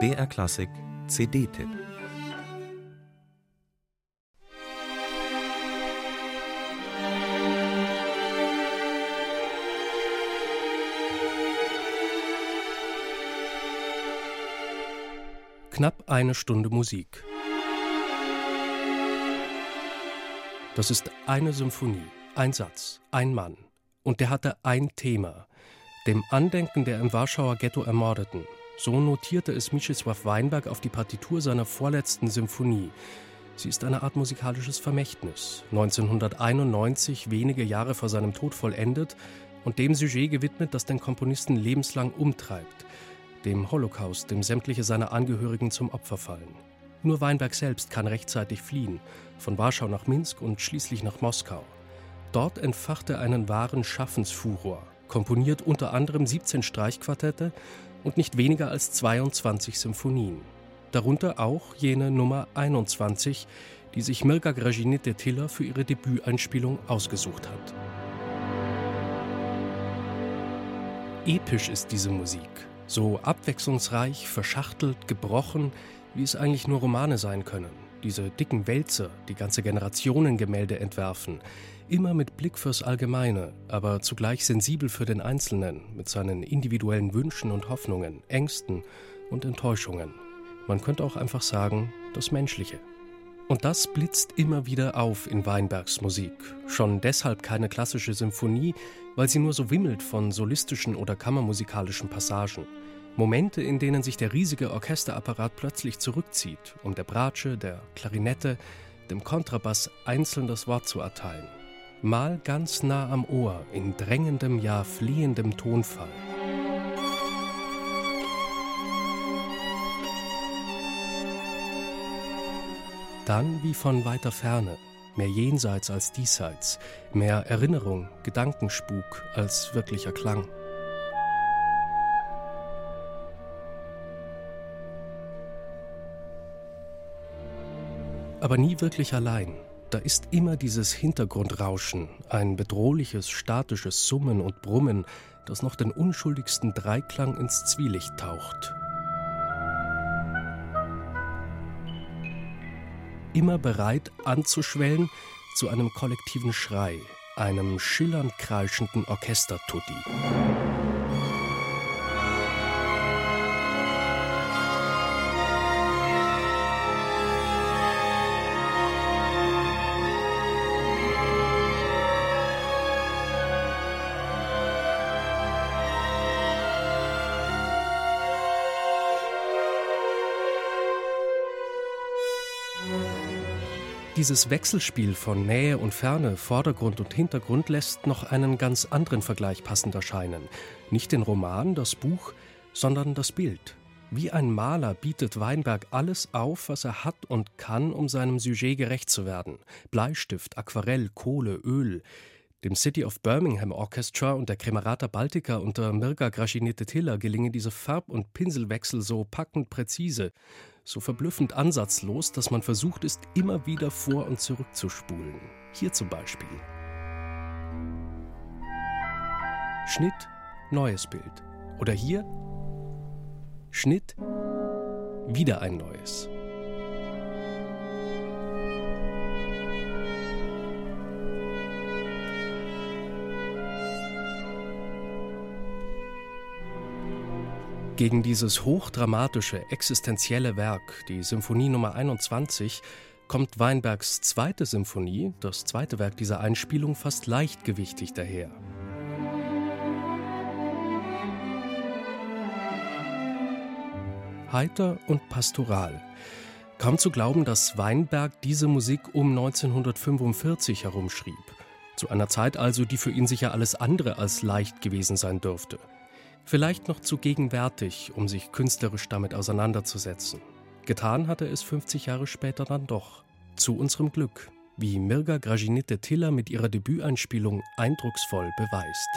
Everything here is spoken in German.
BR Klassik CD-Tipp Knapp eine Stunde Musik. Das ist eine Symphonie, ein Satz, ein Mann. Und der hatte ein Thema. Dem Andenken der im Warschauer Ghetto Ermordeten. So notierte es Mieczysław Weinberg auf die Partitur seiner vorletzten Symphonie. Sie ist eine Art musikalisches Vermächtnis. 1991, wenige Jahre vor seinem Tod vollendet und dem Sujet gewidmet, das den Komponisten lebenslang umtreibt dem Holocaust, dem sämtliche seiner Angehörigen zum Opfer fallen. Nur Weinberg selbst kann rechtzeitig fliehen, von Warschau nach Minsk und schließlich nach Moskau. Dort entfacht er einen wahren Schaffensfuror, komponiert unter anderem 17 Streichquartette und nicht weniger als 22 Symphonien. Darunter auch jene Nummer 21, die sich Mirka Gražinite Tiller für ihre Debüteinspielung ausgesucht hat. Episch ist diese Musik, so abwechslungsreich, verschachtelt, gebrochen, wie es eigentlich nur Romane sein können. Diese dicken Wälzer, die ganze Generationengemälde entwerfen, immer mit Blick fürs Allgemeine, aber zugleich sensibel für den Einzelnen, mit seinen individuellen Wünschen und Hoffnungen, Ängsten und Enttäuschungen. Man könnte auch einfach sagen, das Menschliche. Und das blitzt immer wieder auf in Weinbergs Musik. Schon deshalb keine klassische Symphonie, weil sie nur so wimmelt von solistischen oder kammermusikalischen Passagen. Momente, in denen sich der riesige Orchesterapparat plötzlich zurückzieht, um der Bratsche, der Klarinette, dem Kontrabass einzeln das Wort zu erteilen. Mal ganz nah am Ohr, in drängendem, ja fliehendem Tonfall. Dann wie von weiter Ferne, mehr jenseits als diesseits, mehr Erinnerung, Gedankenspuk als wirklicher Klang. Aber nie wirklich allein. Da ist immer dieses Hintergrundrauschen, ein bedrohliches, statisches Summen und Brummen, das noch den unschuldigsten Dreiklang ins Zwielicht taucht. immer bereit anzuschwellen zu einem kollektiven Schrei, einem schillernd kreischenden Orchestertutti. Dieses Wechselspiel von Nähe und Ferne, Vordergrund und Hintergrund lässt noch einen ganz anderen Vergleich passend erscheinen. Nicht den Roman, das Buch, sondern das Bild. Wie ein Maler bietet Weinberg alles auf, was er hat und kann, um seinem Sujet gerecht zu werden. Bleistift, Aquarell, Kohle, Öl. Dem City of Birmingham Orchestra und der Cremerata Baltica unter Mirka Gražinite Tiller gelingen diese Farb- und Pinselwechsel so packend präzise so verblüffend ansatzlos, dass man versucht ist, immer wieder vor und zurück zu spulen. Hier zum Beispiel. Schnitt, neues Bild. Oder hier Schnitt, wieder ein neues. Gegen dieses hochdramatische, existenzielle Werk, die Symphonie Nummer 21, kommt Weinbergs zweite Symphonie, das zweite Werk dieser Einspielung, fast leichtgewichtig daher. Heiter und pastoral. Kaum zu glauben, dass Weinberg diese Musik um 1945 herumschrieb. Zu einer Zeit also, die für ihn sicher alles andere als leicht gewesen sein dürfte. Vielleicht noch zu gegenwärtig, um sich künstlerisch damit auseinanderzusetzen. Getan hat er es 50 Jahre später dann doch. Zu unserem Glück, wie Mirga Gražinite Tiller mit ihrer Debüteinspielung eindrucksvoll beweist.